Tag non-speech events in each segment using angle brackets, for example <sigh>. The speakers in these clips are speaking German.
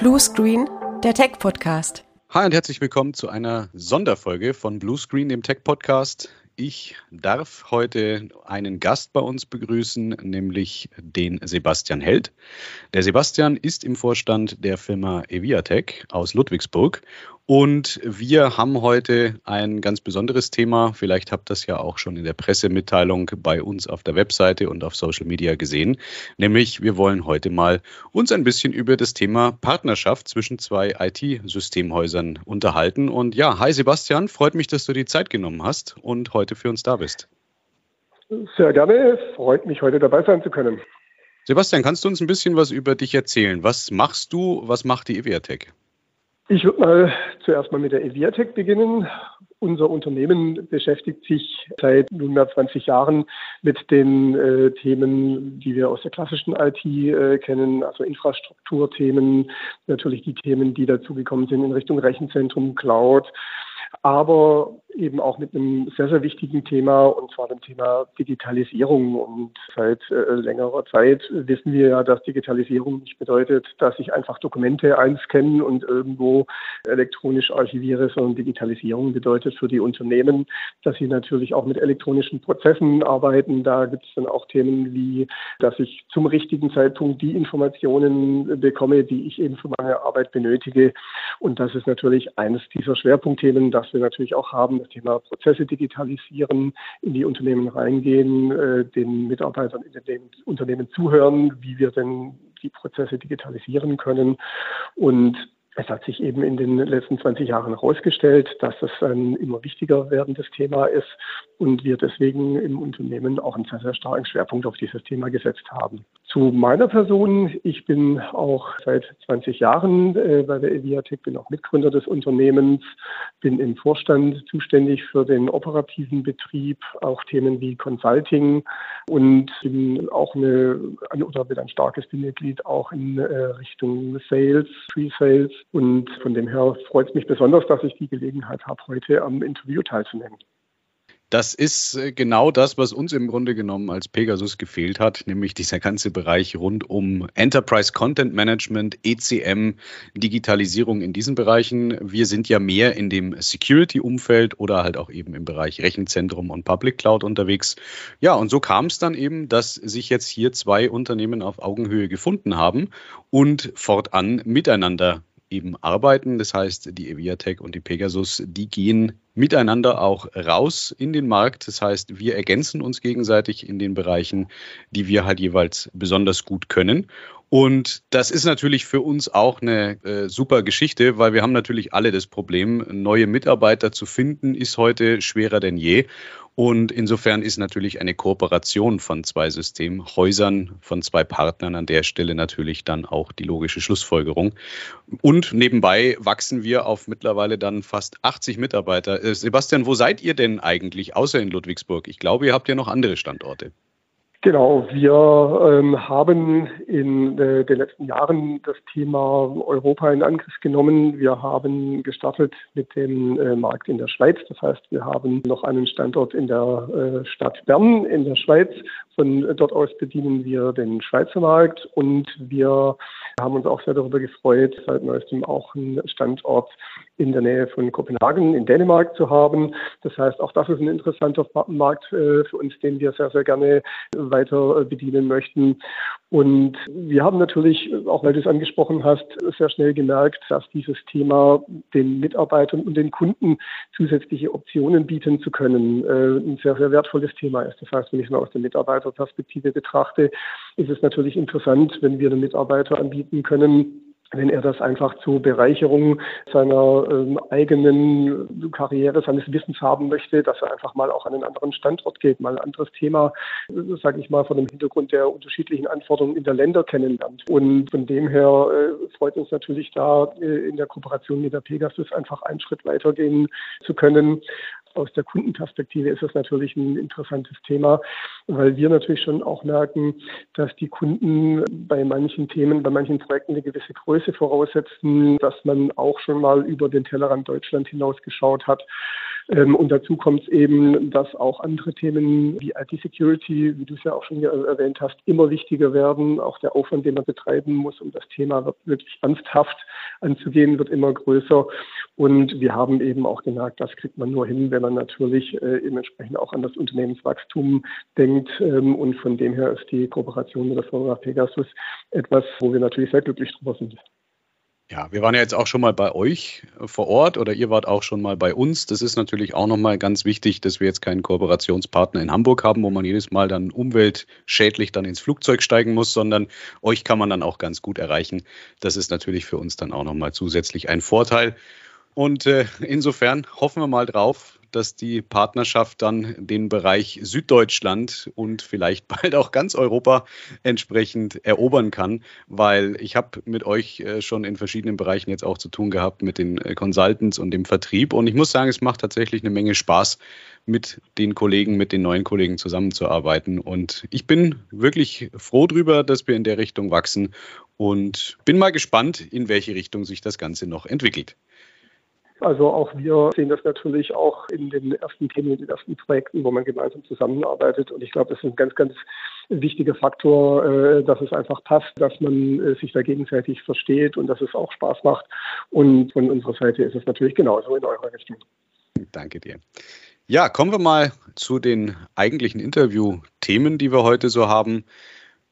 Blue Screen, der Tech Podcast. Hi und herzlich willkommen zu einer Sonderfolge von Blue Screen, dem Tech Podcast. Ich darf heute einen Gast bei uns begrüßen, nämlich den Sebastian Held. Der Sebastian ist im Vorstand der Firma Eviatech aus Ludwigsburg und wir haben heute ein ganz besonderes Thema. Vielleicht habt ihr das ja auch schon in der Pressemitteilung bei uns auf der Webseite und auf Social Media gesehen. Nämlich, wir wollen heute mal uns ein bisschen über das Thema Partnerschaft zwischen zwei IT-Systemhäusern unterhalten. Und ja, hi Sebastian, freut mich, dass du die Zeit genommen hast und heute für uns da bist. Sehr gerne, freut mich, heute dabei sein zu können. Sebastian, kannst du uns ein bisschen was über dich erzählen? Was machst du? Was macht die EWRTech? Ich würde mal zuerst mal mit der Eviatec beginnen. Unser Unternehmen beschäftigt sich seit nunmehr 20 Jahren mit den äh, Themen, die wir aus der klassischen IT äh, kennen, also Infrastrukturthemen, natürlich die Themen, die dazugekommen sind in Richtung Rechenzentrum, Cloud, aber eben auch mit einem sehr, sehr wichtigen Thema, und zwar dem Thema Digitalisierung. Und seit äh, längerer Zeit wissen wir ja, dass Digitalisierung nicht bedeutet, dass ich einfach Dokumente einscanne und irgendwo elektronisch archiviere, sondern Digitalisierung bedeutet für die Unternehmen, dass sie natürlich auch mit elektronischen Prozessen arbeiten. Da gibt es dann auch Themen wie, dass ich zum richtigen Zeitpunkt die Informationen bekomme, die ich eben für meine Arbeit benötige. Und das ist natürlich eines dieser Schwerpunktthemen, das wir natürlich auch haben, das Thema Prozesse digitalisieren, in die Unternehmen reingehen, äh, den Mitarbeitern in den Unternehmen zuhören, wie wir denn die Prozesse digitalisieren können. Und es hat sich eben in den letzten 20 Jahren herausgestellt, dass das ein immer wichtiger werdendes Thema ist und wir deswegen im Unternehmen auch einen sehr, sehr starken Schwerpunkt auf dieses Thema gesetzt haben. Zu meiner Person, ich bin auch seit 20 Jahren äh, bei der Eviatec, bin auch Mitgründer des Unternehmens, bin im Vorstand zuständig für den operativen Betrieb, auch Themen wie Consulting und bin auch eine, oder bin ein starkes Bindeglied auch in äh, Richtung Sales, Pre-Sales und von dem her freut es mich besonders, dass ich die Gelegenheit habe, heute am Interview teilzunehmen. Das ist äh, genau das, was uns im Grunde genommen als Pegasus gefehlt hat, nämlich dieser ganze Bereich rund um Enterprise Content Management, ECM, Digitalisierung in diesen Bereichen. Wir sind ja mehr in dem Security-Umfeld oder halt auch eben im Bereich Rechenzentrum und Public Cloud unterwegs. Ja, und so kam es dann eben, dass sich jetzt hier zwei Unternehmen auf Augenhöhe gefunden haben und fortan miteinander eben arbeiten. Das heißt, die Eviatech und die Pegasus, die gehen miteinander auch raus in den Markt. Das heißt, wir ergänzen uns gegenseitig in den Bereichen, die wir halt jeweils besonders gut können. Und das ist natürlich für uns auch eine äh, super Geschichte, weil wir haben natürlich alle das Problem, neue Mitarbeiter zu finden, ist heute schwerer denn je. Und insofern ist natürlich eine Kooperation von zwei Systemhäusern, von zwei Partnern an der Stelle natürlich dann auch die logische Schlussfolgerung. Und nebenbei wachsen wir auf mittlerweile dann fast 80 Mitarbeiter. Äh, Sebastian, wo seid ihr denn eigentlich, außer in Ludwigsburg? Ich glaube, ihr habt ja noch andere Standorte. Genau, wir ähm, haben in äh, den letzten Jahren das Thema Europa in Angriff genommen. Wir haben gestartet mit dem äh, Markt in der Schweiz. Das heißt, wir haben noch einen Standort in der äh, Stadt Bern in der Schweiz. Von dort aus bedienen wir den Schweizer Markt und wir haben uns auch sehr darüber gefreut, seit neuestem auch einen Standort in der Nähe von Kopenhagen in Dänemark zu haben. Das heißt, auch das ist ein interessanter Markt äh, für uns, den wir sehr, sehr gerne weiter äh, bedienen möchten. Und wir haben natürlich, auch weil du es angesprochen hast, sehr schnell gemerkt, dass dieses Thema den Mitarbeitern und den Kunden zusätzliche Optionen bieten zu können, äh, ein sehr, sehr wertvolles Thema ist. Das heißt, wenn ich es mal aus der Mitarbeiterperspektive betrachte, ist es natürlich interessant, wenn wir den Mitarbeiter anbieten können, wenn er das einfach zur Bereicherung seiner ähm, eigenen Karriere, seines Wissens haben möchte, dass er einfach mal auch an einen anderen Standort geht, mal ein anderes Thema, äh, sage ich mal, von dem Hintergrund der unterschiedlichen Anforderungen in der Länder kennenlernt. Und von dem her äh, freut uns natürlich da äh, in der Kooperation mit der Pegasus einfach einen Schritt weitergehen zu können aus der Kundenperspektive ist das natürlich ein interessantes Thema, weil wir natürlich schon auch merken, dass die Kunden bei manchen Themen, bei manchen Projekten eine gewisse Größe voraussetzen, dass man auch schon mal über den Tellerrand Deutschland hinaus geschaut hat und dazu kommt es eben, dass auch andere Themen wie IT-Security, wie du es ja auch schon erwähnt hast, immer wichtiger werden. Auch der Aufwand, den man betreiben muss, um das Thema wirklich ernsthaft anzugehen, wird immer größer. Und wir haben eben auch gemerkt, das kriegt man nur hin, wenn man natürlich äh, entsprechend auch an das Unternehmenswachstum denkt. Ähm, und von dem her ist die Kooperation mit der Firma Pegasus etwas, wo wir natürlich sehr glücklich drüber sind. Ja, wir waren ja jetzt auch schon mal bei euch vor Ort oder ihr wart auch schon mal bei uns. Das ist natürlich auch nochmal ganz wichtig, dass wir jetzt keinen Kooperationspartner in Hamburg haben, wo man jedes Mal dann umweltschädlich dann ins Flugzeug steigen muss, sondern euch kann man dann auch ganz gut erreichen. Das ist natürlich für uns dann auch nochmal zusätzlich ein Vorteil. Und äh, insofern hoffen wir mal drauf, dass die Partnerschaft dann den Bereich Süddeutschland und vielleicht bald auch ganz Europa entsprechend erobern kann, weil ich habe mit euch äh, schon in verschiedenen Bereichen jetzt auch zu tun gehabt mit den äh, Consultants und dem Vertrieb. Und ich muss sagen, es macht tatsächlich eine Menge Spaß mit den Kollegen, mit den neuen Kollegen zusammenzuarbeiten. Und ich bin wirklich froh drüber, dass wir in der Richtung wachsen. Und bin mal gespannt, in welche Richtung sich das Ganze noch entwickelt. Also auch wir sehen das natürlich auch in den ersten Themen, in den ersten Projekten, wo man gemeinsam zusammenarbeitet. Und ich glaube, das ist ein ganz, ganz wichtiger Faktor, äh, dass es einfach passt, dass man äh, sich da gegenseitig versteht und dass es auch Spaß macht. Und von unserer Seite ist es natürlich genauso in eurer Richtung. Danke dir. Ja, kommen wir mal zu den eigentlichen Interview-Themen, die wir heute so haben.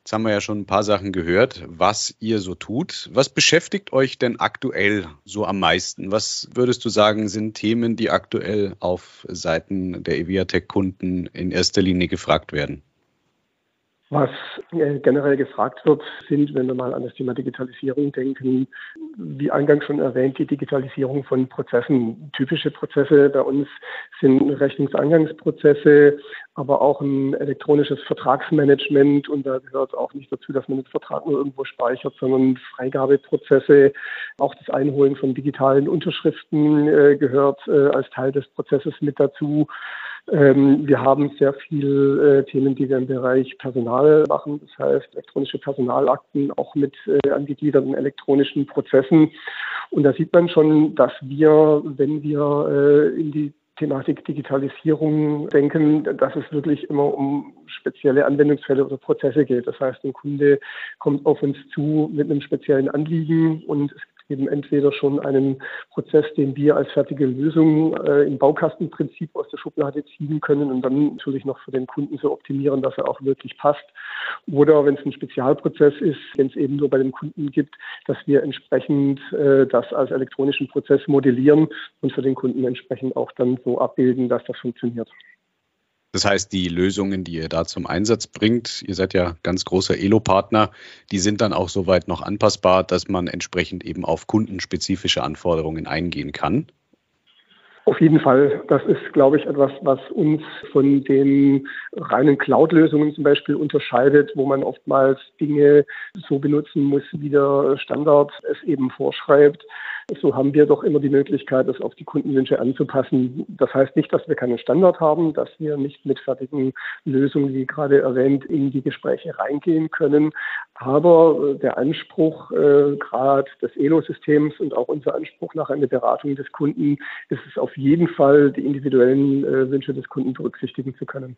Jetzt haben wir ja schon ein paar Sachen gehört, was ihr so tut. Was beschäftigt euch denn aktuell so am meisten? Was würdest du sagen, sind Themen, die aktuell auf Seiten der Eviatec-Kunden in erster Linie gefragt werden? Was äh, generell gefragt wird, sind, wenn wir mal an das Thema Digitalisierung denken, wie eingangs schon erwähnt, die Digitalisierung von Prozessen. Typische Prozesse bei uns sind Rechnungseingangsprozesse, aber auch ein elektronisches Vertragsmanagement. Und da gehört auch nicht dazu, dass man den Vertrag nur irgendwo speichert, sondern Freigabeprozesse. Auch das Einholen von digitalen Unterschriften äh, gehört äh, als Teil des Prozesses mit dazu. Ähm, wir haben sehr viele äh, Themen, die wir im Bereich Personal machen, das heißt elektronische Personalakten, auch mit äh, angegliederten elektronischen Prozessen. Und da sieht man schon, dass wir, wenn wir äh, in die Thematik Digitalisierung denken, dass es wirklich immer um spezielle Anwendungsfälle oder Prozesse geht. Das heißt, ein Kunde kommt auf uns zu mit einem speziellen Anliegen und es eben entweder schon einen Prozess, den wir als fertige Lösung äh, im Baukastenprinzip aus der Schublade ziehen können und dann natürlich noch für den Kunden so optimieren, dass er auch wirklich passt. Oder wenn es ein Spezialprozess ist, den es eben nur bei dem Kunden gibt, dass wir entsprechend äh, das als elektronischen Prozess modellieren und für den Kunden entsprechend auch dann so abbilden, dass das funktioniert. Das heißt, die Lösungen, die ihr da zum Einsatz bringt, ihr seid ja ganz großer Elo-Partner, die sind dann auch soweit noch anpassbar, dass man entsprechend eben auf kundenspezifische Anforderungen eingehen kann. Auf jeden Fall. Das ist, glaube ich, etwas, was uns von den reinen Cloud-Lösungen zum Beispiel unterscheidet, wo man oftmals Dinge so benutzen muss, wie der Standard es eben vorschreibt. So haben wir doch immer die Möglichkeit, das auf die Kundenwünsche anzupassen. Das heißt nicht, dass wir keinen Standard haben, dass wir nicht mit fertigen Lösungen, wie gerade erwähnt, in die Gespräche reingehen können. Aber der Anspruch äh, gerade des Elo-Systems und auch unser Anspruch nach einer Beratung des Kunden ist es auf jeden Fall, die individuellen äh, Wünsche des Kunden berücksichtigen zu können.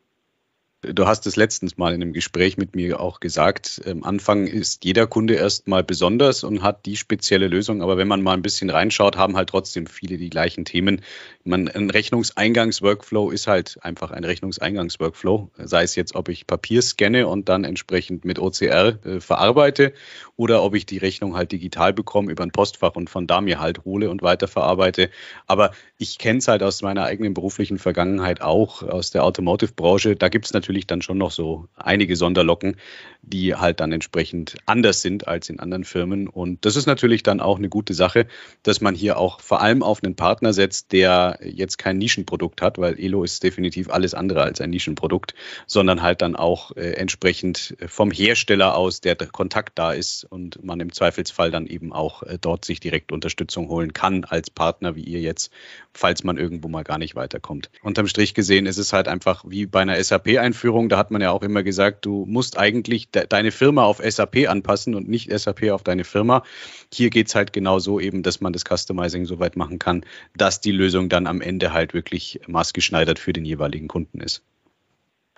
Du hast es letztens mal in einem Gespräch mit mir auch gesagt. Am Anfang ist jeder Kunde erstmal besonders und hat die spezielle Lösung. Aber wenn man mal ein bisschen reinschaut, haben halt trotzdem viele die gleichen Themen. Man, ein Rechnungseingangsworkflow ist halt einfach ein Rechnungseingangsworkflow. Sei es jetzt, ob ich Papier scanne und dann entsprechend mit OCR äh, verarbeite oder ob ich die Rechnung halt digital bekomme über ein Postfach und von da mir halt hole und weiterverarbeite. Aber ich kenne es halt aus meiner eigenen beruflichen Vergangenheit auch aus der Automotive-Branche. Da gibt es natürlich natürlich dann schon noch so einige Sonderlocken, die halt dann entsprechend anders sind als in anderen Firmen. Und das ist natürlich dann auch eine gute Sache, dass man hier auch vor allem auf einen Partner setzt, der jetzt kein Nischenprodukt hat, weil Elo ist definitiv alles andere als ein Nischenprodukt, sondern halt dann auch äh, entsprechend vom Hersteller aus, der Kontakt da ist und man im Zweifelsfall dann eben auch äh, dort sich direkt Unterstützung holen kann als Partner wie ihr jetzt, falls man irgendwo mal gar nicht weiterkommt. Unterm Strich gesehen ist es halt einfach wie bei einer SAP-Einführung Firmenführung, da hat man ja auch immer gesagt, du musst eigentlich de deine Firma auf SAP anpassen und nicht SAP auf deine Firma. Hier geht es halt genau so eben, dass man das Customizing so weit machen kann, dass die Lösung dann am Ende halt wirklich maßgeschneidert für den jeweiligen Kunden ist.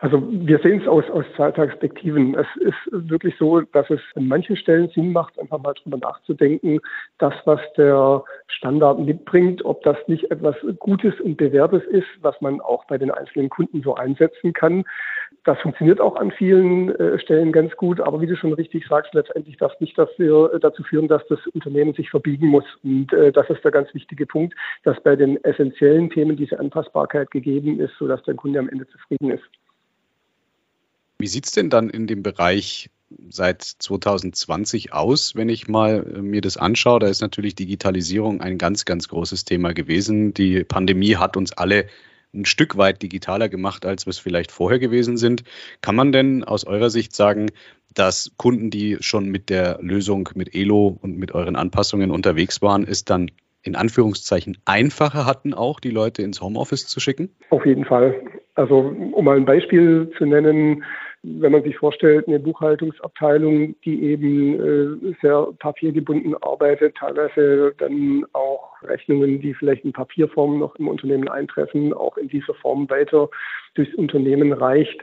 Also wir sehen es aus, aus zwei Perspektiven. Es ist wirklich so, dass es an manchen Stellen Sinn macht, einfach mal drüber nachzudenken, das, was der Standard mitbringt, ob das nicht etwas Gutes und Bewährtes ist, was man auch bei den einzelnen Kunden so einsetzen kann. Das funktioniert auch an vielen äh, Stellen ganz gut, aber wie du schon richtig sagst, letztendlich darf nicht dafür, dazu führen, dass das Unternehmen sich verbiegen muss. Und äh, das ist der ganz wichtige Punkt, dass bei den essentiellen Themen diese Anpassbarkeit gegeben ist, sodass der Kunde am Ende zufrieden ist. Wie sieht es denn dann in dem Bereich seit 2020 aus, wenn ich mal äh, mir das anschaue? Da ist natürlich Digitalisierung ein ganz, ganz großes Thema gewesen. Die Pandemie hat uns alle ein Stück weit digitaler gemacht, als wir es vielleicht vorher gewesen sind. Kann man denn aus eurer Sicht sagen, dass Kunden, die schon mit der Lösung mit Elo und mit euren Anpassungen unterwegs waren, es dann in Anführungszeichen einfacher hatten, auch die Leute ins Homeoffice zu schicken? Auf jeden Fall. Also um mal ein Beispiel zu nennen, wenn man sich vorstellt, eine Buchhaltungsabteilung, die eben äh, sehr papiergebunden arbeitet, teilweise dann auch Rechnungen, die vielleicht in Papierform noch im Unternehmen eintreffen, auch in dieser Form weiter durchs Unternehmen reicht.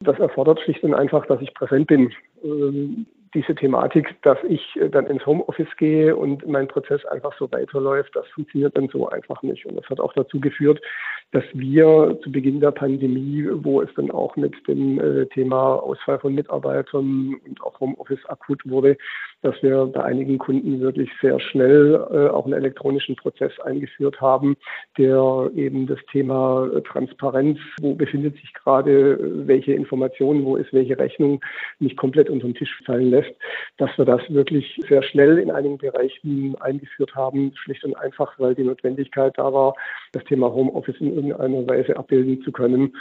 Das erfordert schlicht und einfach, dass ich präsent bin. Ähm, diese Thematik, dass ich äh, dann ins Homeoffice gehe und mein Prozess einfach so weiterläuft, das funktioniert dann so einfach nicht. Und das hat auch dazu geführt, dass wir zu Beginn der Pandemie, wo es dann auch mit dem äh, Thema Ausfall von Mitarbeitern und auch Homeoffice akut wurde, dass wir bei einigen Kunden wirklich sehr schnell äh, auch einen elektronischen Prozess eingeführt haben, der eben das Thema Transparenz, wo befindet sich gerade welche Informationen, wo ist welche Rechnung, nicht komplett unter den Tisch fallen lässt, dass wir das wirklich sehr schnell in einigen Bereichen eingeführt haben, schlicht und einfach, weil die Notwendigkeit da war, das Thema Homeoffice in irgendeiner Weise abbilden zu können.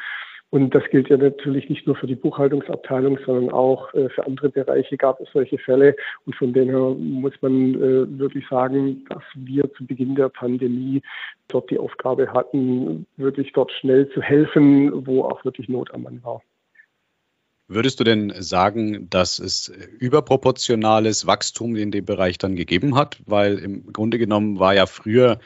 Und das gilt ja natürlich nicht nur für die Buchhaltungsabteilung, sondern auch äh, für andere Bereiche gab es solche Fälle. Und von dem her muss man äh, wirklich sagen, dass wir zu Beginn der Pandemie dort die Aufgabe hatten, wirklich dort schnell zu helfen, wo auch wirklich Not am Mann war. Würdest du denn sagen, dass es überproportionales Wachstum in dem Bereich dann gegeben hat? Weil im Grunde genommen war ja früher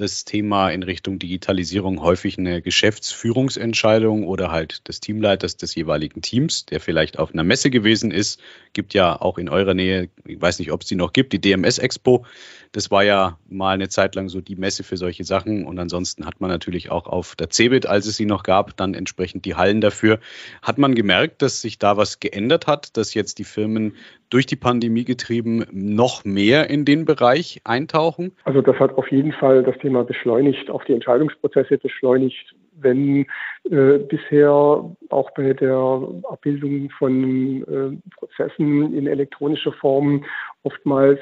das Thema in Richtung Digitalisierung häufig eine Geschäftsführungsentscheidung oder halt des Teamleiters des jeweiligen Teams, der vielleicht auf einer Messe gewesen ist. Gibt ja auch in eurer Nähe, ich weiß nicht, ob es die noch gibt, die DMS Expo. Das war ja mal eine Zeit lang so die Messe für solche Sachen. Und ansonsten hat man natürlich auch auf der CeBIT, als es sie noch gab, dann entsprechend die Hallen dafür. Hat man gemerkt, dass sich da was geändert hat, dass jetzt die Firmen durch die Pandemie getrieben noch mehr in den Bereich eintauchen? Also das hat auf jeden Fall das Thema beschleunigt, auch die Entscheidungsprozesse beschleunigt. Wenn äh, bisher auch bei der Abbildung von äh, Prozessen in elektronischer Form oftmals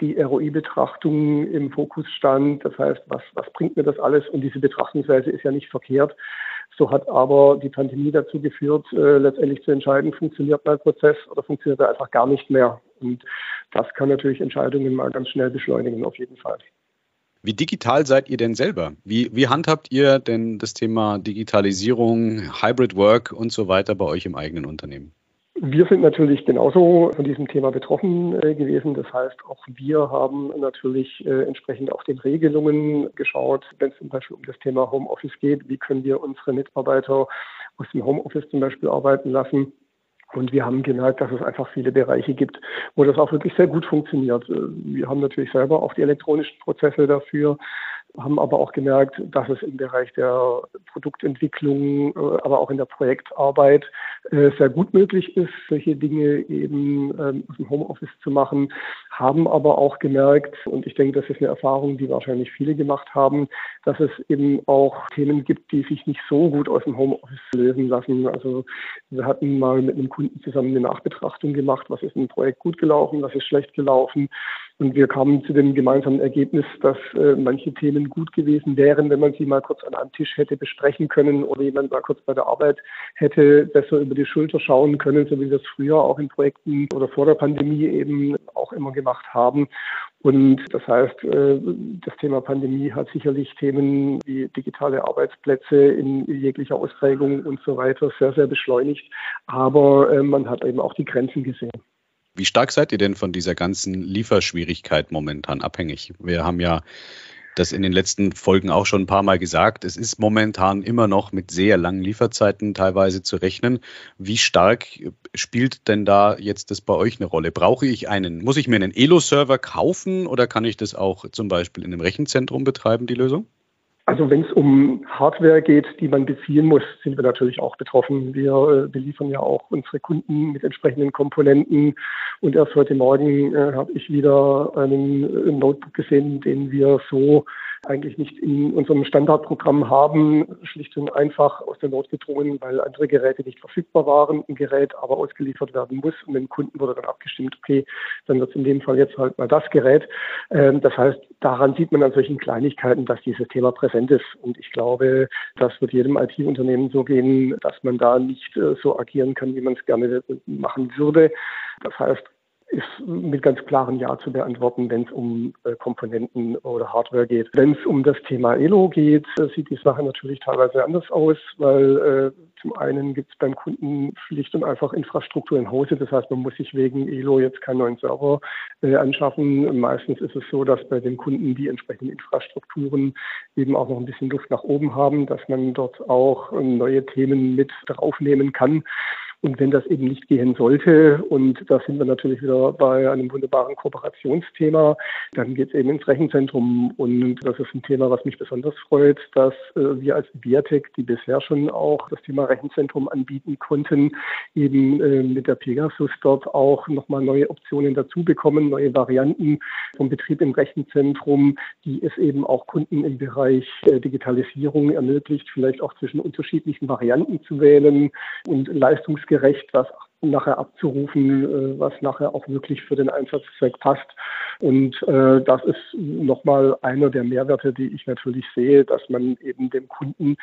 die ROI-Betrachtung im Fokus stand, das heißt, was, was bringt mir das alles? Und diese Betrachtungsweise ist ja nicht verkehrt. So hat aber die Pandemie dazu geführt, äh, letztendlich zu entscheiden, funktioniert mein Prozess oder funktioniert er einfach gar nicht mehr. Und das kann natürlich Entscheidungen mal ganz schnell beschleunigen, auf jeden Fall. Wie digital seid ihr denn selber? Wie, wie handhabt ihr denn das Thema Digitalisierung, Hybrid Work und so weiter bei euch im eigenen Unternehmen? Wir sind natürlich genauso von diesem Thema betroffen äh, gewesen. Das heißt, auch wir haben natürlich äh, entsprechend auch den Regelungen geschaut, wenn es zum Beispiel um das Thema Homeoffice geht. Wie können wir unsere Mitarbeiter aus dem Homeoffice zum Beispiel arbeiten lassen? Und wir haben gemerkt, dass es einfach viele Bereiche gibt, wo das auch wirklich sehr gut funktioniert. Äh, wir haben natürlich selber auch die elektronischen Prozesse dafür haben aber auch gemerkt, dass es im Bereich der Produktentwicklung, äh, aber auch in der Projektarbeit äh, sehr gut möglich ist, solche Dinge eben ähm, aus dem Homeoffice zu machen, haben aber auch gemerkt, und ich denke, das ist eine Erfahrung, die wahrscheinlich viele gemacht haben, dass es eben auch Themen gibt, die sich nicht so gut aus dem Homeoffice lösen lassen. Also wir hatten mal mit einem Kunden zusammen eine Nachbetrachtung gemacht, was ist ein Projekt gut gelaufen, was ist schlecht gelaufen. Und wir kamen zu dem gemeinsamen Ergebnis, dass äh, manche Themen Themen gut gewesen wären, wenn man sie mal kurz an einem Tisch hätte besprechen können oder jemand mal kurz bei der Arbeit hätte besser über die Schulter schauen können, so wie wir es früher auch in Projekten oder vor der Pandemie eben auch immer gemacht haben. Und das heißt, äh, das Thema Pandemie hat sicherlich Themen wie digitale Arbeitsplätze in jeglicher Ausprägung und so weiter sehr, sehr beschleunigt. Aber äh, man hat eben auch die Grenzen gesehen. Wie stark seid ihr denn von dieser ganzen Lieferschwierigkeit momentan abhängig? Wir haben ja das in den letzten Folgen auch schon ein paar Mal gesagt. Es ist momentan immer noch mit sehr langen Lieferzeiten teilweise zu rechnen. Wie stark spielt denn da jetzt das bei euch eine Rolle? Brauche ich einen, muss ich mir einen Elo-Server kaufen oder kann ich das auch zum Beispiel in einem Rechenzentrum betreiben, die Lösung? Also wenn es um Hardware geht, die man beziehen muss, sind wir natürlich auch betroffen. Wir beliefern äh, ja auch unsere Kunden mit entsprechenden Komponenten. Und erst heute Morgen äh, habe ich wieder einen äh, Notebook gesehen, den wir so eigentlich nicht in unserem Standardprogramm haben, schlicht und einfach aus der Not gedrungen, weil andere Geräte nicht verfügbar waren, ein Gerät aber ausgeliefert werden muss und dem Kunden wurde dann abgestimmt, okay, dann wird es in dem Fall jetzt halt mal das Gerät. Ähm, das heißt, daran sieht man an solchen Kleinigkeiten, dass dieses Thema präsent ist und ich glaube, das wird jedem IT-Unternehmen so gehen, dass man da nicht äh, so agieren kann, wie man es gerne machen würde. Das heißt, ist mit ganz klaren Ja zu beantworten, wenn es um äh, Komponenten oder Hardware geht. Wenn es um das Thema Elo geht, äh, sieht die Sache natürlich teilweise anders aus, weil äh, zum einen gibt es beim Kunden schlicht und einfach Infrastruktur im Hause. Das heißt, man muss sich wegen Elo jetzt keinen neuen Server äh, anschaffen. Meistens ist es so, dass bei den Kunden die entsprechenden Infrastrukturen eben auch noch ein bisschen Luft nach oben haben, dass man dort auch neue Themen mit draufnehmen kann. Und wenn das eben nicht gehen sollte, und da sind wir natürlich wieder bei einem wunderbaren Kooperationsthema, dann geht es eben ins Rechenzentrum. Und das ist ein Thema, was mich besonders freut, dass äh, wir als Biatec, die bisher schon auch das Thema Rechenzentrum anbieten konnten, eben äh, mit der Pegasus dort auch nochmal neue Optionen dazu bekommen, neue Varianten vom Betrieb im Rechenzentrum, die es eben auch Kunden im Bereich äh, Digitalisierung ermöglicht, vielleicht auch zwischen unterschiedlichen Varianten zu wählen und Leistungs gerecht, was nachher abzurufen, äh, was nachher auch wirklich für den Einsatzzweck passt. Und äh, das ist nochmal einer der Mehrwerte, die ich natürlich sehe, dass man eben dem Kunden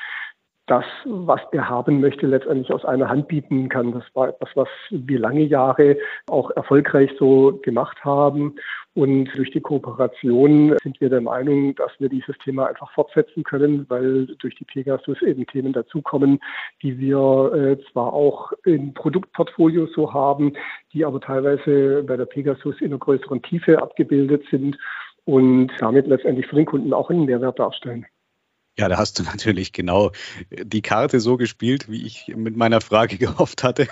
das, was er haben möchte, letztendlich aus einer Hand bieten kann. Das war etwas, was wir lange Jahre auch erfolgreich so gemacht haben. Und durch die Kooperation sind wir der Meinung, dass wir dieses Thema einfach fortsetzen können, weil durch die Pegasus eben Themen dazukommen, die wir äh, zwar auch im Produktportfolio so haben, die aber teilweise bei der Pegasus in einer größeren Tiefe abgebildet sind und damit letztendlich für den Kunden auch einen Mehrwert darstellen. Ja, da hast du natürlich genau die Karte so gespielt, wie ich mit meiner Frage <laughs> gehofft hatte,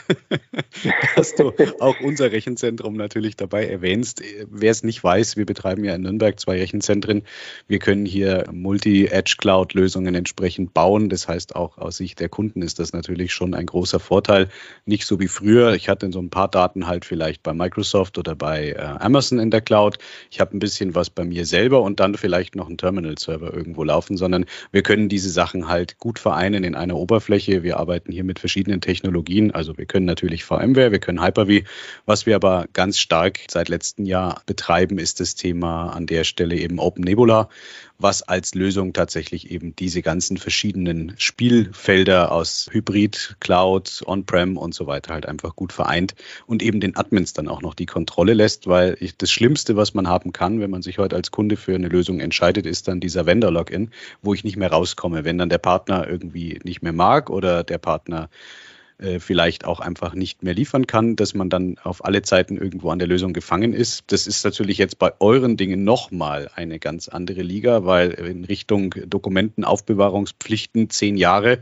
<laughs> dass du auch unser Rechenzentrum natürlich dabei erwähnst. Wer es nicht weiß, wir betreiben ja in Nürnberg zwei Rechenzentren. Wir können hier Multi-Edge-Cloud-Lösungen entsprechend bauen. Das heißt, auch aus Sicht der Kunden ist das natürlich schon ein großer Vorteil. Nicht so wie früher. Ich hatte so ein paar Daten halt vielleicht bei Microsoft oder bei äh, Amazon in der Cloud. Ich habe ein bisschen was bei mir selber und dann vielleicht noch einen Terminal-Server irgendwo laufen, sondern wir können diese Sachen halt gut vereinen in einer Oberfläche. Wir arbeiten hier mit verschiedenen Technologien. Also wir können natürlich VMware, wir können Hyper-V. Was wir aber ganz stark seit letztem Jahr betreiben, ist das Thema an der Stelle eben Open Nebula, was als Lösung tatsächlich eben diese ganzen verschiedenen Spielfelder aus Hybrid, Cloud, On-Prem und so weiter halt einfach gut vereint und eben den Admins dann auch noch die Kontrolle lässt, weil ich, das Schlimmste, was man haben kann, wenn man sich heute als Kunde für eine Lösung entscheidet, ist dann dieser Vendor-Login, wo ich nicht mehr rauskomme, wenn dann der Partner irgendwie nicht mehr mag oder der Partner äh, vielleicht auch einfach nicht mehr liefern kann, dass man dann auf alle Zeiten irgendwo an der Lösung gefangen ist. Das ist natürlich jetzt bei euren Dingen nochmal eine ganz andere Liga, weil in Richtung Dokumentenaufbewahrungspflichten zehn Jahre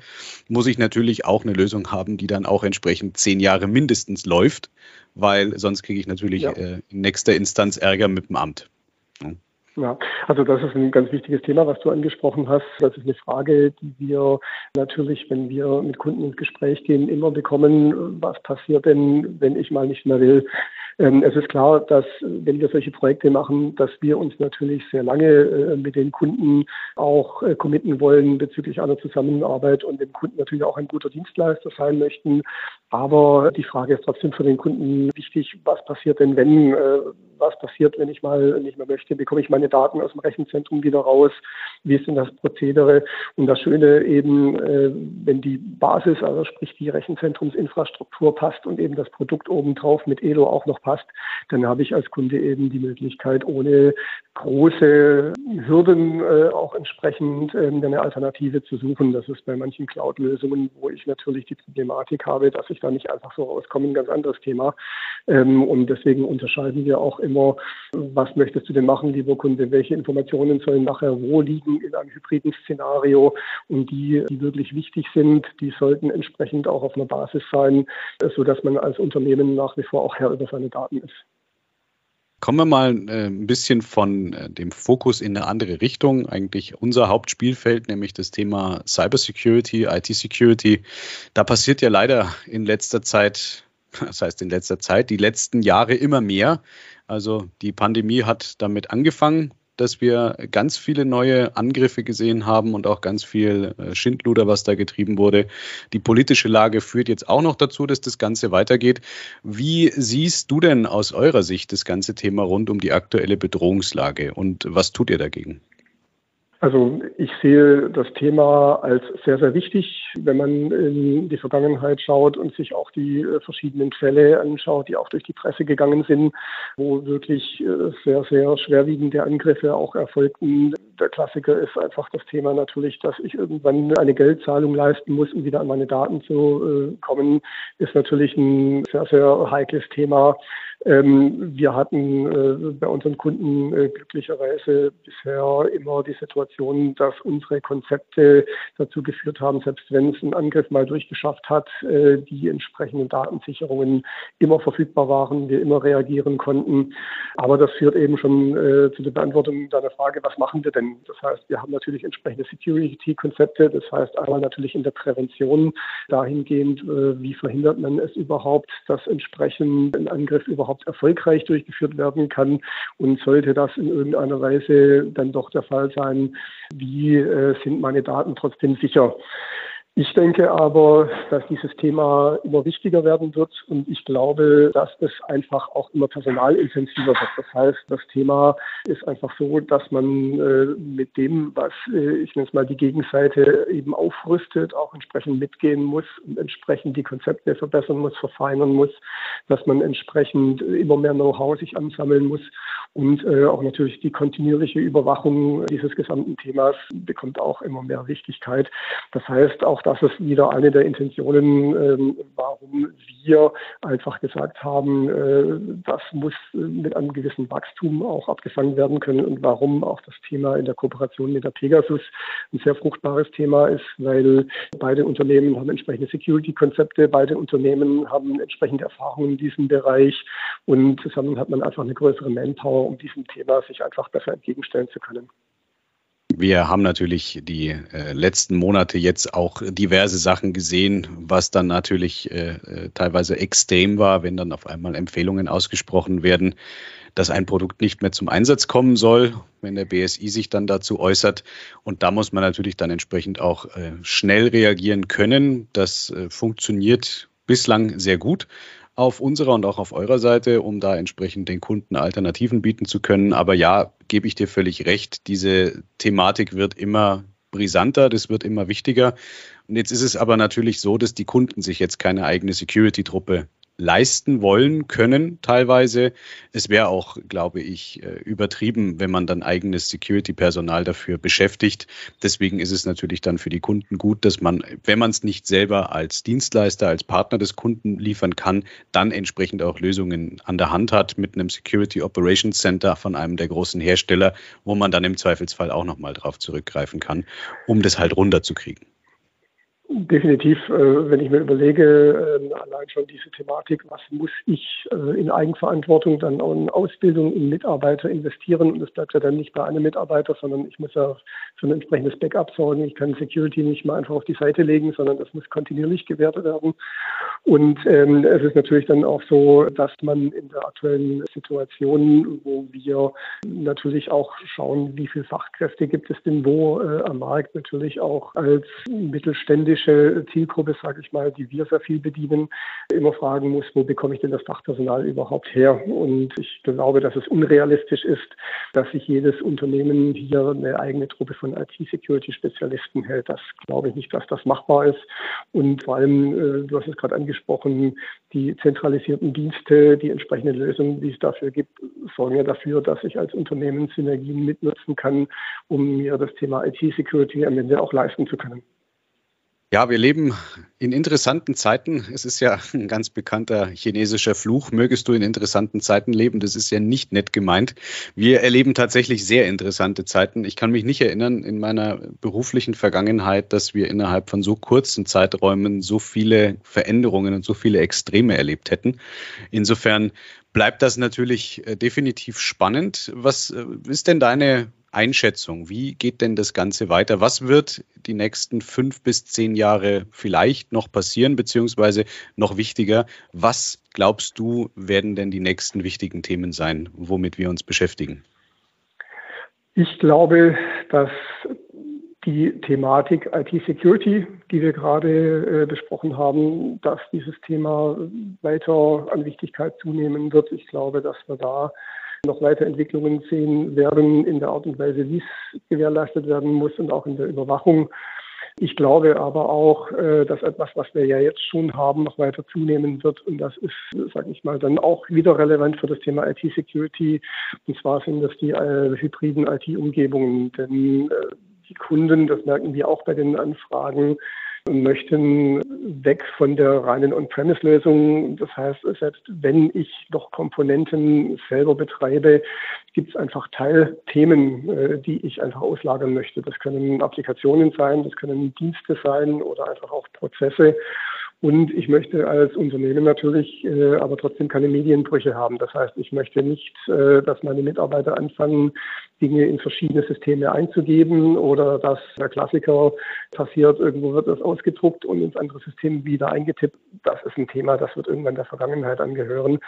muss ich natürlich auch eine Lösung haben, die dann auch entsprechend zehn Jahre mindestens läuft, weil sonst kriege ich natürlich ja. äh, in nächster Instanz Ärger mit dem Amt. Ja. Also das ist ein ganz wichtiges Thema, was du angesprochen hast. Das ist eine Frage, die wir natürlich, wenn wir mit Kunden ins Gespräch gehen, immer bekommen. Was passiert denn, wenn ich mal nicht mehr will? Ähm, es ist klar, dass wenn wir solche Projekte machen, dass wir uns natürlich sehr lange äh, mit den Kunden auch äh, committen wollen bezüglich einer Zusammenarbeit und dem Kunden natürlich auch ein guter Dienstleister sein möchten. Aber die Frage ist trotzdem für den Kunden wichtig, was passiert denn, wenn, äh, was passiert, wenn ich mal nicht mehr möchte, bekomme ich meine Daten aus dem Rechenzentrum wieder raus, wie ist denn das Prozedere? Und das Schöne eben, äh, wenn die Basis, also sprich die Rechenzentrumsinfrastruktur passt und eben das Produkt obendrauf mit Elo auch noch passt, dann habe ich als Kunde eben die Möglichkeit, ohne große Hürden äh, auch entsprechend äh, eine Alternative zu suchen. Das ist bei manchen Cloud-Lösungen, wo ich natürlich die Problematik habe, dass ich da nicht einfach so rauskomme, ein ganz anderes Thema. Ähm, und deswegen unterscheiden wir auch immer, was möchtest du denn machen, lieber Kunde? Welche Informationen sollen nachher wo liegen in einem hybriden Szenario? Und die, die wirklich wichtig sind, die sollten entsprechend auch auf einer Basis sein, sodass man als Unternehmen nach wie vor auch Herr über seine Daten ist. Kommen wir mal äh, ein bisschen von äh, dem Fokus in eine andere Richtung. Eigentlich unser Hauptspielfeld, nämlich das Thema Cybersecurity, IT-Security. Da passiert ja leider in letzter Zeit, <laughs> das heißt in letzter Zeit, die letzten Jahre immer mehr. Also die Pandemie hat damit angefangen dass wir ganz viele neue Angriffe gesehen haben und auch ganz viel äh, Schindluder, was da getrieben wurde. Die politische Lage führt jetzt auch noch dazu, dass das Ganze weitergeht. Wie siehst du denn aus eurer Sicht das ganze Thema rund um die aktuelle Bedrohungslage und was tut ihr dagegen? Also ich sehe das Thema als sehr, sehr wichtig, wenn man in die Vergangenheit schaut und sich auch die äh, verschiedenen Fälle anschaut, die auch durch die Presse gegangen sind, wo wirklich äh, sehr, sehr schwerwiegende Angriffe auch erfolgten. Der Klassiker ist einfach das Thema natürlich, dass ich irgendwann eine Geldzahlung leisten muss, um wieder an meine Daten zu äh, kommen, ist natürlich ein sehr, sehr heikles Thema. Ähm, wir hatten äh, bei unseren Kunden äh, glücklicherweise bisher immer die Situation, dass unsere Konzepte dazu geführt haben, selbst wenn es ein Angriff mal durchgeschafft hat, äh, die entsprechenden Datensicherungen immer verfügbar waren, wir immer reagieren konnten. Aber das führt eben schon äh, zu der Beantwortung deiner Frage, was machen wir denn? Das heißt, wir haben natürlich entsprechende Security-Konzepte, das heißt einmal natürlich in der Prävention dahingehend, äh, wie verhindert man es überhaupt, dass entsprechend ein Angriff überhaupt überhaupt erfolgreich durchgeführt werden kann. Und sollte das in irgendeiner Weise dann doch der Fall sein, wie äh, sind meine Daten trotzdem sicher? Ich denke aber, dass dieses Thema immer wichtiger werden wird und ich glaube, dass es einfach auch immer personalintensiver wird. Das heißt, das Thema ist einfach so, dass man äh, mit dem, was äh, ich nenne es mal die Gegenseite eben aufrüstet, auch entsprechend mitgehen muss und entsprechend die Konzepte verbessern muss, verfeinern muss, dass man entsprechend immer mehr Know-how sich ansammeln muss und äh, auch natürlich die kontinuierliche Überwachung dieses gesamten Themas bekommt auch immer mehr Wichtigkeit. Das heißt, auch das ist wieder eine der Intentionen, ähm, warum wir einfach gesagt haben, äh, das muss mit einem gewissen Wachstum auch abgefangen werden können und warum auch das Thema in der Kooperation mit der Pegasus ein sehr fruchtbares Thema ist, weil beide Unternehmen haben entsprechende Security-Konzepte, beide Unternehmen haben entsprechende Erfahrungen in diesem Bereich und zusammen hat man einfach eine größere Manpower, um diesem Thema sich einfach besser entgegenstellen zu können. Wir haben natürlich die äh, letzten Monate jetzt auch diverse Sachen gesehen, was dann natürlich äh, äh, teilweise extrem war, wenn dann auf einmal Empfehlungen ausgesprochen werden, dass ein Produkt nicht mehr zum Einsatz kommen soll, wenn der BSI sich dann dazu äußert. Und da muss man natürlich dann entsprechend auch äh, schnell reagieren können. Das äh, funktioniert bislang sehr gut auf unserer und auch auf eurer Seite, um da entsprechend den Kunden Alternativen bieten zu können. Aber ja, gebe ich dir völlig recht, diese Thematik wird immer brisanter, das wird immer wichtiger. Und jetzt ist es aber natürlich so, dass die Kunden sich jetzt keine eigene Security-Truppe leisten wollen können teilweise. Es wäre auch, glaube ich, äh, übertrieben, wenn man dann eigenes Security-Personal dafür beschäftigt. Deswegen ist es natürlich dann für die Kunden gut, dass man, wenn man es nicht selber als Dienstleister, als Partner des Kunden liefern kann, dann entsprechend auch Lösungen an der Hand hat mit einem Security Operations Center von einem der großen Hersteller, wo man dann im Zweifelsfall auch nochmal drauf zurückgreifen kann, um das halt runterzukriegen. Definitiv, äh, wenn ich mir überlege, äh, allein schon diese Thematik, was muss ich äh, in Eigenverantwortung dann auch in Ausbildung in Mitarbeiter investieren und das bleibt ja dann nicht bei einem Mitarbeiter, sondern ich muss ja für ein entsprechendes Backup sorgen. Ich kann Security nicht mal einfach auf die Seite legen, sondern das muss kontinuierlich gewertet werden. Und ähm, es ist natürlich dann auch so, dass man in der aktuellen Situation, wo wir natürlich auch schauen, wie viele Fachkräfte gibt es denn wo äh, am Markt, natürlich auch als mittelständisch klassische Zielgruppe, sage ich mal, die wir sehr viel bedienen, immer fragen muss, wo bekomme ich denn das Fachpersonal überhaupt her? Und ich glaube, dass es unrealistisch ist, dass sich jedes Unternehmen hier eine eigene Truppe von IT-Security-Spezialisten hält. Das glaube ich nicht, dass das machbar ist. Und vor allem, äh, du hast es gerade angesprochen, die zentralisierten Dienste, die entsprechenden Lösungen, die es dafür gibt, sorgen ja dafür, dass ich als Unternehmen Synergien mitnutzen kann, um mir das Thema IT-Security am Ende auch leisten zu können. Ja, wir leben in interessanten Zeiten. Es ist ja ein ganz bekannter chinesischer Fluch. Mögest du in interessanten Zeiten leben? Das ist ja nicht nett gemeint. Wir erleben tatsächlich sehr interessante Zeiten. Ich kann mich nicht erinnern in meiner beruflichen Vergangenheit, dass wir innerhalb von so kurzen Zeiträumen so viele Veränderungen und so viele Extreme erlebt hätten. Insofern bleibt das natürlich äh, definitiv spannend. Was äh, ist denn deine Einschätzung? Wie geht denn das Ganze weiter? Was wird die nächsten fünf bis zehn Jahre vielleicht noch passieren, beziehungsweise noch wichtiger, was glaubst du, werden denn die nächsten wichtigen Themen sein, womit wir uns beschäftigen? Ich glaube, dass die Thematik IT-Security, die wir gerade äh, besprochen haben, dass dieses Thema weiter an Wichtigkeit zunehmen wird. Ich glaube, dass wir da noch Weiterentwicklungen sehen werden in der Art und Weise, wie es gewährleistet werden muss und auch in der Überwachung. Ich glaube aber auch, äh, dass etwas, was wir ja jetzt schon haben, noch weiter zunehmen wird. Und das ist, sage ich mal, dann auch wieder relevant für das Thema IT-Security. Und zwar sind das die äh, hybriden IT-Umgebungen. Denn äh, die Kunden, das merken wir auch bei den Anfragen, möchten weg von der reinen On-Premise-Lösung. Das heißt, selbst wenn ich noch Komponenten selber betreibe, gibt es einfach Teilthemen, äh, die ich einfach auslagern möchte. Das können Applikationen sein, das können Dienste sein oder einfach auch Prozesse. Und ich möchte als Unternehmen natürlich äh, aber trotzdem keine Medienbrüche haben. Das heißt, ich möchte nicht, äh, dass meine Mitarbeiter anfangen, Dinge in verschiedene Systeme einzugeben oder dass der Klassiker passiert, irgendwo wird das ausgedruckt und ins andere System wieder eingetippt. Das ist ein Thema, das wird irgendwann der Vergangenheit angehören.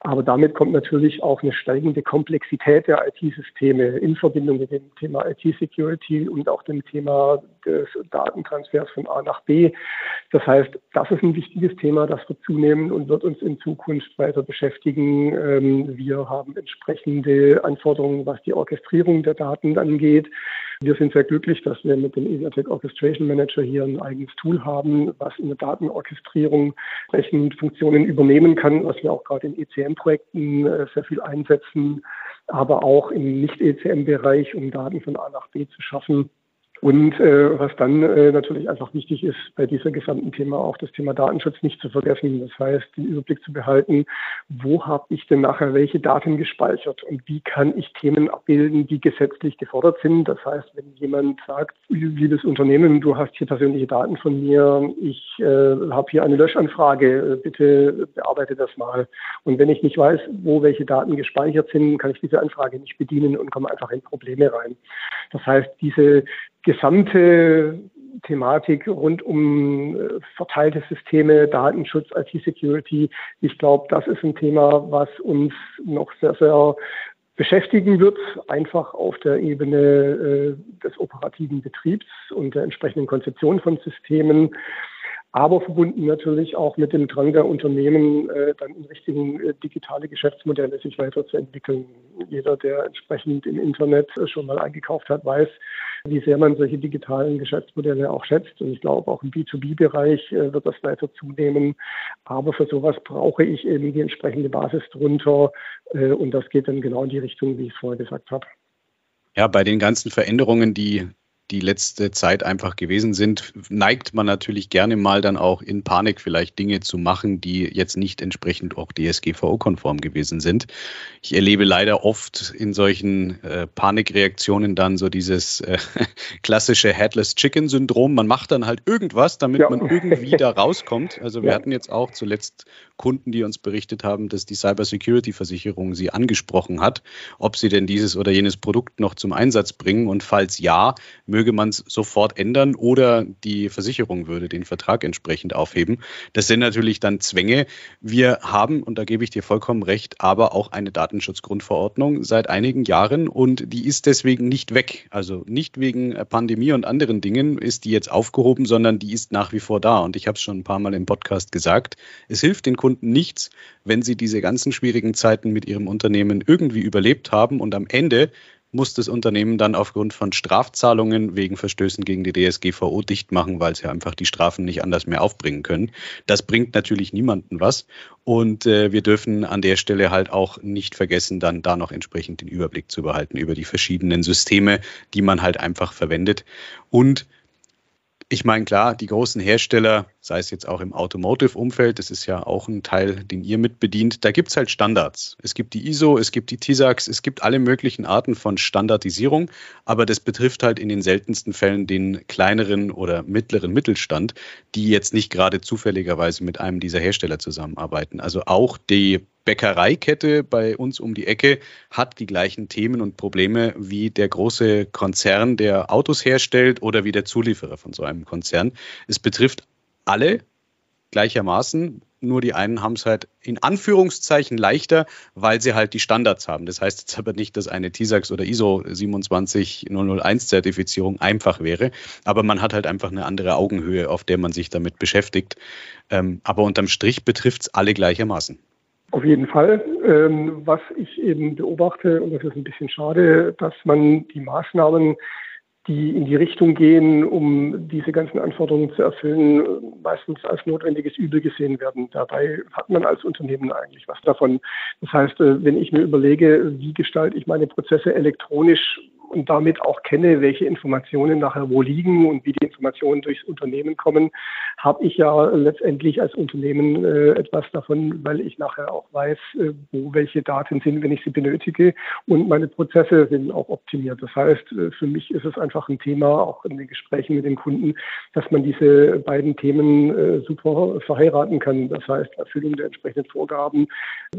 Aber damit kommt natürlich auch eine steigende Komplexität der IT-Systeme in Verbindung mit dem Thema IT-Security und auch dem Thema des Datentransfers von A nach B. Das heißt, das ist ein wichtiges Thema, das wird zunehmen und wird uns in Zukunft weiter beschäftigen. Ähm, wir haben entsprechende Anforderungen, was die Orchestrierung der Daten angeht. Wir sind sehr glücklich, dass wir mit dem ESATEC Orchestration Manager hier ein eigenes Tool haben, was in der Datenorchestrierung entsprechend Funktionen übernehmen kann, was wir auch gerade in ECM-Projekten äh, sehr viel einsetzen, aber auch im Nicht-ECM-Bereich, um Daten von A nach B zu schaffen. Und äh, was dann äh, natürlich einfach wichtig ist, bei dieser gesamten Thema auch das Thema Datenschutz nicht zu vergessen. Das heißt, den Überblick zu behalten, wo habe ich denn nachher welche Daten gespeichert und wie kann ich Themen abbilden, die gesetzlich gefordert sind. Das heißt, wenn jemand sagt, liebes Unternehmen, du hast hier persönliche Daten von mir, ich äh, habe hier eine Löschanfrage, äh, bitte bearbeite das mal. Und wenn ich nicht weiß, wo welche Daten gespeichert sind, kann ich diese Anfrage nicht bedienen und komme einfach in Probleme rein. Das heißt, diese gesamte Thematik rund um äh, verteilte Systeme, Datenschutz, IT-Security. Ich glaube, das ist ein Thema, was uns noch sehr, sehr beschäftigen wird, einfach auf der Ebene äh, des operativen Betriebs und der entsprechenden Konzeption von Systemen aber verbunden natürlich auch mit dem Drang der Unternehmen, äh, dann in Richtung äh, digitale Geschäftsmodelle sich weiterzuentwickeln. Jeder, der entsprechend im Internet äh, schon mal eingekauft hat, weiß, wie sehr man solche digitalen Geschäftsmodelle auch schätzt. Und ich glaube, auch im B2B-Bereich äh, wird das weiter zunehmen. Aber für sowas brauche ich eben die entsprechende Basis drunter. Äh, und das geht dann genau in die Richtung, wie ich es vorher gesagt habe. Ja, bei den ganzen Veränderungen, die die letzte Zeit einfach gewesen sind, neigt man natürlich gerne mal dann auch in Panik vielleicht Dinge zu machen, die jetzt nicht entsprechend auch DSGVO-konform gewesen sind. Ich erlebe leider oft in solchen äh, Panikreaktionen dann so dieses äh, <laughs> klassische Headless Chicken-Syndrom. Man macht dann halt irgendwas, damit ja. man irgendwie da rauskommt. Also wir ja. hatten jetzt auch zuletzt Kunden, die uns berichtet haben, dass die Cybersecurity-Versicherung sie angesprochen hat, ob sie denn dieses oder jenes Produkt noch zum Einsatz bringen und falls ja, möge man es sofort ändern oder die Versicherung würde den Vertrag entsprechend aufheben. Das sind natürlich dann Zwänge. Wir haben, und da gebe ich dir vollkommen recht, aber auch eine Datenschutzgrundverordnung seit einigen Jahren und die ist deswegen nicht weg. Also nicht wegen Pandemie und anderen Dingen ist die jetzt aufgehoben, sondern die ist nach wie vor da. Und ich habe es schon ein paar Mal im Podcast gesagt. Es hilft den Kunden nichts, wenn sie diese ganzen schwierigen Zeiten mit ihrem Unternehmen irgendwie überlebt haben und am Ende muss das Unternehmen dann aufgrund von Strafzahlungen wegen Verstößen gegen die DSGVO dicht machen, weil sie einfach die Strafen nicht anders mehr aufbringen können. Das bringt natürlich niemanden was. Und äh, wir dürfen an der Stelle halt auch nicht vergessen, dann da noch entsprechend den Überblick zu behalten über die verschiedenen Systeme, die man halt einfach verwendet. Und ich meine, klar, die großen Hersteller, sei es jetzt auch im Automotive-Umfeld, das ist ja auch ein Teil, den ihr mitbedient, da gibt es halt Standards. Es gibt die ISO, es gibt die TISAX, es gibt alle möglichen Arten von Standardisierung, aber das betrifft halt in den seltensten Fällen den kleineren oder mittleren Mittelstand, die jetzt nicht gerade zufälligerweise mit einem dieser Hersteller zusammenarbeiten. Also auch die Bäckereikette bei uns um die Ecke hat die gleichen Themen und Probleme wie der große Konzern, der Autos herstellt oder wie der Zulieferer von so einem Konzern. Es betrifft alle gleichermaßen, nur die einen haben es halt in Anführungszeichen leichter, weil sie halt die Standards haben. Das heißt jetzt aber nicht, dass eine TISAX oder ISO 27001 Zertifizierung einfach wäre, aber man hat halt einfach eine andere Augenhöhe, auf der man sich damit beschäftigt. Ähm, aber unterm Strich betrifft es alle gleichermaßen. Auf jeden Fall. Ähm, was ich eben beobachte, und das ist ein bisschen schade, dass man die Maßnahmen, die in die Richtung gehen, um diese ganzen Anforderungen zu erfüllen, meistens als notwendiges Übel gesehen werden. Dabei hat man als Unternehmen eigentlich was davon. Das heißt, äh, wenn ich mir überlege, wie gestalte ich meine Prozesse elektronisch und damit auch kenne, welche Informationen nachher wo liegen und wie die Informationen durchs Unternehmen kommen, habe ich ja letztendlich als Unternehmen äh, etwas davon, weil ich nachher auch weiß, äh, wo welche Daten sind, wenn ich sie benötige und meine Prozesse sind auch optimiert. Das heißt, äh, für mich ist es einfach ein Thema, auch in den Gesprächen mit den Kunden, dass man diese beiden Themen äh, super verheiraten kann. Das heißt, Erfüllung der entsprechenden Vorgaben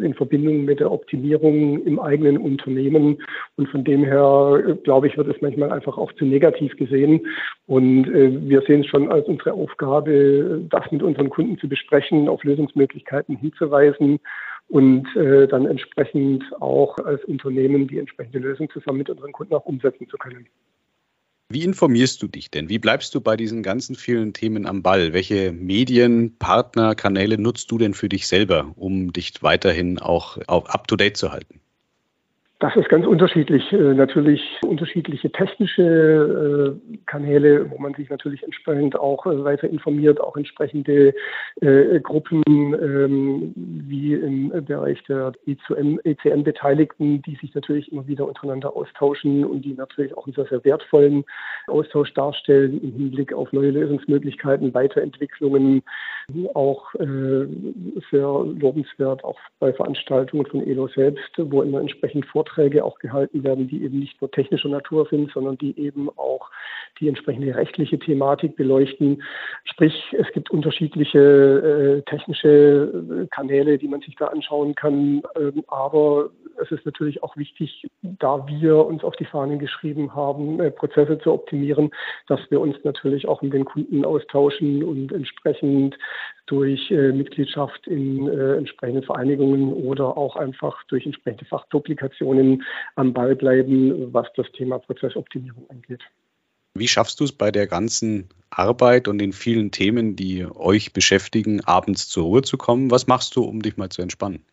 in Verbindung mit der Optimierung im eigenen Unternehmen und von dem her äh, glaube ich, wird es manchmal einfach auch zu negativ gesehen. Und äh, wir sehen es schon als unsere Aufgabe, das mit unseren Kunden zu besprechen, auf Lösungsmöglichkeiten hinzuweisen und äh, dann entsprechend auch als Unternehmen die entsprechende Lösung zusammen mit unseren Kunden auch umsetzen zu können. Wie informierst du dich denn? Wie bleibst du bei diesen ganzen vielen Themen am Ball? Welche Medien, Partner, Kanäle nutzt du denn für dich selber, um dich weiterhin auch up-to-date zu halten? Das ist ganz unterschiedlich. Äh, natürlich unterschiedliche technische äh, Kanäle, wo man sich natürlich entsprechend auch äh, weiter informiert, auch entsprechende Gruppen ähm, wie im Bereich der ECM-Beteiligten, die sich natürlich immer wieder untereinander austauschen und die natürlich auch einen sehr, sehr wertvollen Austausch darstellen im Hinblick auf neue Lösungsmöglichkeiten, Weiterentwicklungen, auch sehr lobenswert, auch bei Veranstaltungen von ELO selbst, wo immer entsprechend Vorträge Vorträge auch gehalten werden, die eben nicht nur technischer Natur sind, sondern die eben auch die entsprechende rechtliche Thematik beleuchten. Sprich, es gibt unterschiedliche äh, technische äh, Kanäle, die man sich da anschauen kann. Ähm, aber es ist natürlich auch wichtig, da wir uns auf die Fahnen geschrieben haben, äh, Prozesse zu optimieren, dass wir uns natürlich auch mit den Kunden austauschen und entsprechend durch äh, Mitgliedschaft in äh, entsprechenden Vereinigungen oder auch einfach durch entsprechende Fachpublikationen am Ball bleiben, was das Thema Prozessoptimierung angeht. Wie schaffst du es bei der ganzen Arbeit und den vielen Themen, die euch beschäftigen, abends zur Ruhe zu kommen? Was machst du, um dich mal zu entspannen?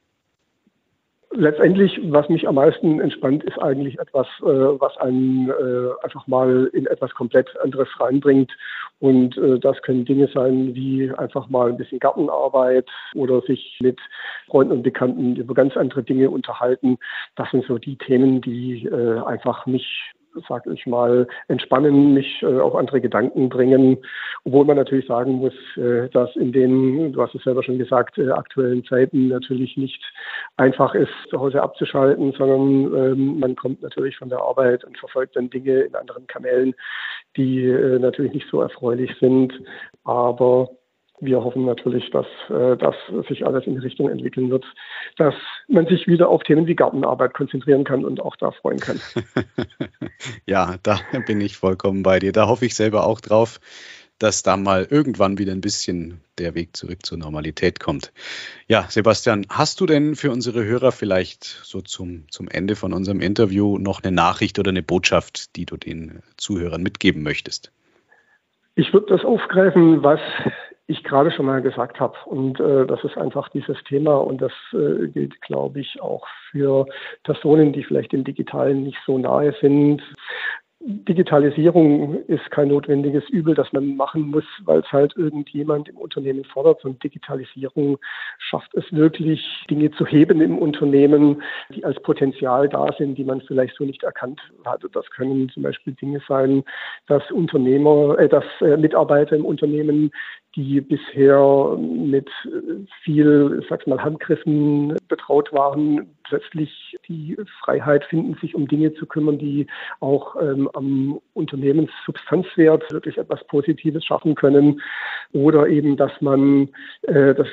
Letztendlich, was mich am meisten entspannt, ist eigentlich etwas, äh, was einen äh, einfach mal in etwas komplett anderes reinbringt. Und äh, das können Dinge sein wie einfach mal ein bisschen Gartenarbeit oder sich mit Freunden und Bekannten über ganz andere Dinge unterhalten. Das sind so die Themen, die äh, einfach mich sag ich mal, entspannen, mich äh, auf andere Gedanken bringen. Obwohl man natürlich sagen muss, äh, dass in den, du hast es selber schon gesagt, äh, aktuellen Zeiten natürlich nicht einfach ist, zu Hause abzuschalten, sondern ähm, man kommt natürlich von der Arbeit und verfolgt dann Dinge in anderen Kanälen, die äh, natürlich nicht so erfreulich sind. Aber wir hoffen natürlich, dass äh, das sich alles in die Richtung entwickeln wird, dass man sich wieder auf Themen wie Gartenarbeit konzentrieren kann und auch da freuen kann. <laughs> ja, da bin ich vollkommen bei dir. Da hoffe ich selber auch drauf, dass da mal irgendwann wieder ein bisschen der Weg zurück zur Normalität kommt. Ja, Sebastian, hast du denn für unsere Hörer vielleicht so zum, zum Ende von unserem Interview noch eine Nachricht oder eine Botschaft, die du den Zuhörern mitgeben möchtest? Ich würde das aufgreifen, was ich gerade schon mal gesagt habe. Und äh, das ist einfach dieses Thema und das äh, gilt, glaube ich, auch für Personen, die vielleicht dem Digitalen nicht so nahe sind. Digitalisierung ist kein notwendiges Übel, das man machen muss, weil es halt irgendjemand im Unternehmen fordert. Und Digitalisierung schafft es wirklich, Dinge zu heben im Unternehmen, die als Potenzial da sind, die man vielleicht so nicht erkannt hatte. Das können zum Beispiel Dinge sein, dass Unternehmer, äh, dass äh, Mitarbeiter im Unternehmen die bisher mit viel, ich sag's mal, Handgriffen betraut waren, plötzlich die Freiheit finden, sich um Dinge zu kümmern, die auch ähm, am Unternehmenssubstanzwert wirklich etwas Positives schaffen können. Oder eben, dass man äh, das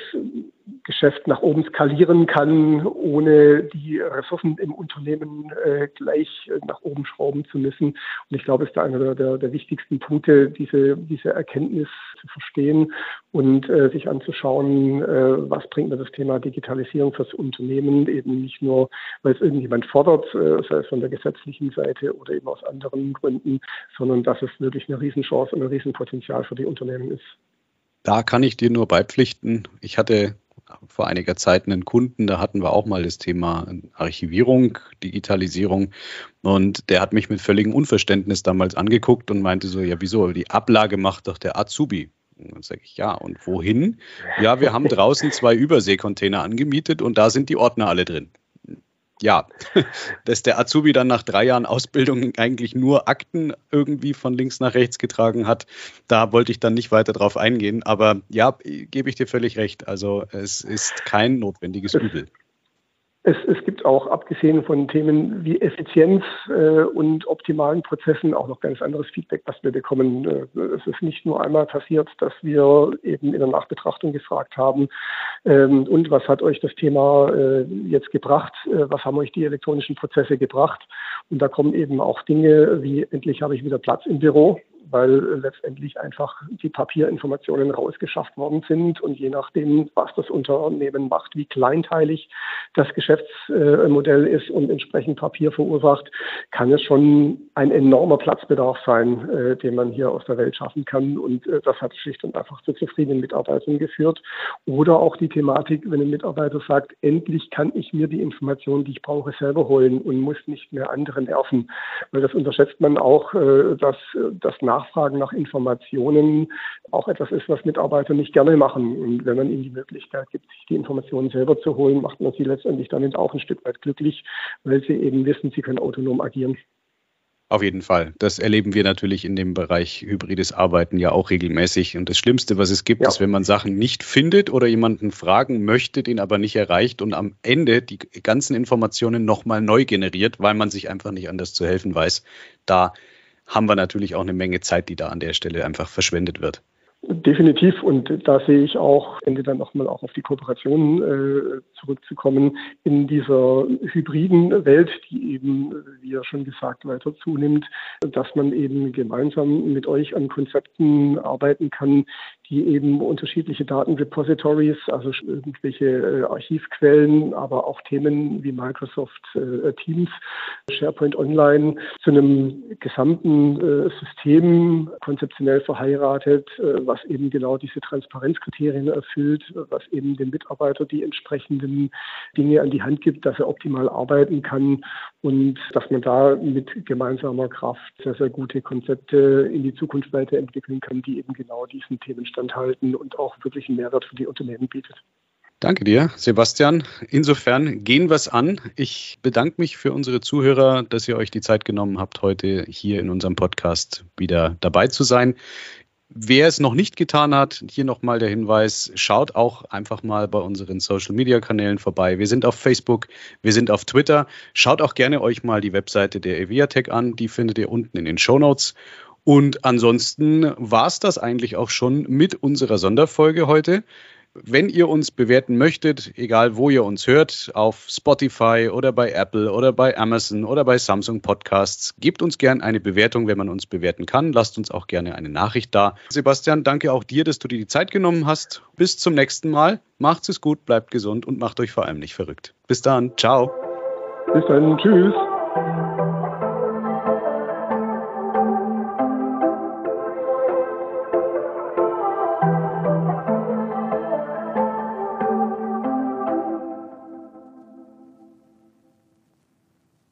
Geschäft nach oben skalieren kann, ohne die Ressourcen im Unternehmen äh, gleich nach oben schrauben zu müssen. Und ich glaube, es ist da einer der, der, der, wichtigsten Punkte, diese, diese Erkenntnis zu verstehen und äh, sich anzuschauen, äh, was bringt mir das Thema Digitalisierung fürs Unternehmen, eben nicht nur, weil es irgendjemand fordert, äh, sei es von der gesetzlichen Seite oder eben aus anderen Gründen, sondern dass es wirklich eine Riesenchance und ein Riesenpotenzial für die Unternehmen ist. Da kann ich dir nur beipflichten. Ich hatte vor einiger Zeit einen Kunden, da hatten wir auch mal das Thema Archivierung, Digitalisierung. Und der hat mich mit völligem Unverständnis damals angeguckt und meinte so, ja, wieso? Die Ablage macht doch der Azubi. Und dann sage ich, ja, und wohin? Ja, wir haben draußen zwei Überseekontainer angemietet und da sind die Ordner alle drin ja, dass der Azubi dann nach drei Jahren Ausbildung eigentlich nur Akten irgendwie von links nach rechts getragen hat, da wollte ich dann nicht weiter drauf eingehen. Aber ja, gebe ich dir völlig recht. Also es ist kein notwendiges Übel. Es, es gibt auch, abgesehen von Themen wie Effizienz äh, und optimalen Prozessen, auch noch ganz anderes Feedback, was wir bekommen. Äh, es ist nicht nur einmal passiert, dass wir eben in der Nachbetrachtung gefragt haben, ähm, und was hat euch das Thema äh, jetzt gebracht? Äh, was haben euch die elektronischen Prozesse gebracht? Und da kommen eben auch Dinge wie, endlich habe ich wieder Platz im Büro weil letztendlich einfach die Papierinformationen rausgeschafft worden sind und je nachdem, was das Unternehmen macht, wie kleinteilig das Geschäftsmodell ist und entsprechend Papier verursacht, kann es schon ein enormer Platzbedarf sein, äh, den man hier aus der Welt schaffen kann. Und äh, das hat schlicht und einfach zu zufriedenen Mitarbeitern geführt. Oder auch die Thematik, wenn ein Mitarbeiter sagt, endlich kann ich mir die Informationen, die ich brauche, selber holen und muss nicht mehr andere nerven. Weil das unterschätzt man auch, äh, dass das Nachfragen nach Informationen auch etwas ist, was Mitarbeiter nicht gerne machen. Und wenn man ihnen die Möglichkeit gibt, sich die Informationen selber zu holen, macht man sie letztendlich damit auch ein Stück weit glücklich, weil sie eben wissen, sie können autonom agieren. Auf jeden Fall. Das erleben wir natürlich in dem Bereich hybrides Arbeiten ja auch regelmäßig. Und das Schlimmste, was es gibt, ja. ist, wenn man Sachen nicht findet oder jemanden fragen möchte, den aber nicht erreicht und am Ende die ganzen Informationen nochmal neu generiert, weil man sich einfach nicht anders zu helfen weiß. Da haben wir natürlich auch eine Menge Zeit, die da an der Stelle einfach verschwendet wird. Definitiv und da sehe ich auch, Ende dann nochmal auch auf die Kooperation äh, zurückzukommen, in dieser hybriden Welt, die eben, wie ja schon gesagt, weiter zunimmt, dass man eben gemeinsam mit euch an Konzepten arbeiten kann, die eben unterschiedliche Datenrepositories, also irgendwelche äh, Archivquellen, aber auch Themen wie Microsoft äh, Teams, SharePoint Online zu einem gesamten äh, System konzeptionell verheiratet, was eben genau diese Transparenzkriterien erfüllt, was eben dem Mitarbeiter die entsprechenden Dinge an die Hand gibt, dass er optimal arbeiten kann und dass man da mit gemeinsamer Kraft sehr, sehr gute Konzepte in die Zukunft weiterentwickeln kann, die eben genau diesen Themen standhalten und auch wirklich einen Mehrwert für die Unternehmen bietet. Danke dir, Sebastian. Insofern gehen wir es an. Ich bedanke mich für unsere Zuhörer, dass ihr euch die Zeit genommen habt, heute hier in unserem Podcast wieder dabei zu sein. Wer es noch nicht getan hat, hier nochmal der Hinweis, schaut auch einfach mal bei unseren Social-Media-Kanälen vorbei. Wir sind auf Facebook, wir sind auf Twitter. Schaut auch gerne euch mal die Webseite der Eviatech an, die findet ihr unten in den Show Notes. Und ansonsten war es das eigentlich auch schon mit unserer Sonderfolge heute. Wenn ihr uns bewerten möchtet, egal wo ihr uns hört, auf Spotify oder bei Apple oder bei Amazon oder bei Samsung Podcasts, gebt uns gerne eine Bewertung, wenn man uns bewerten kann. Lasst uns auch gerne eine Nachricht da. Sebastian, danke auch dir, dass du dir die Zeit genommen hast. Bis zum nächsten Mal. Macht's es gut, bleibt gesund und macht euch vor allem nicht verrückt. Bis dann. Ciao. Bis dann. Tschüss.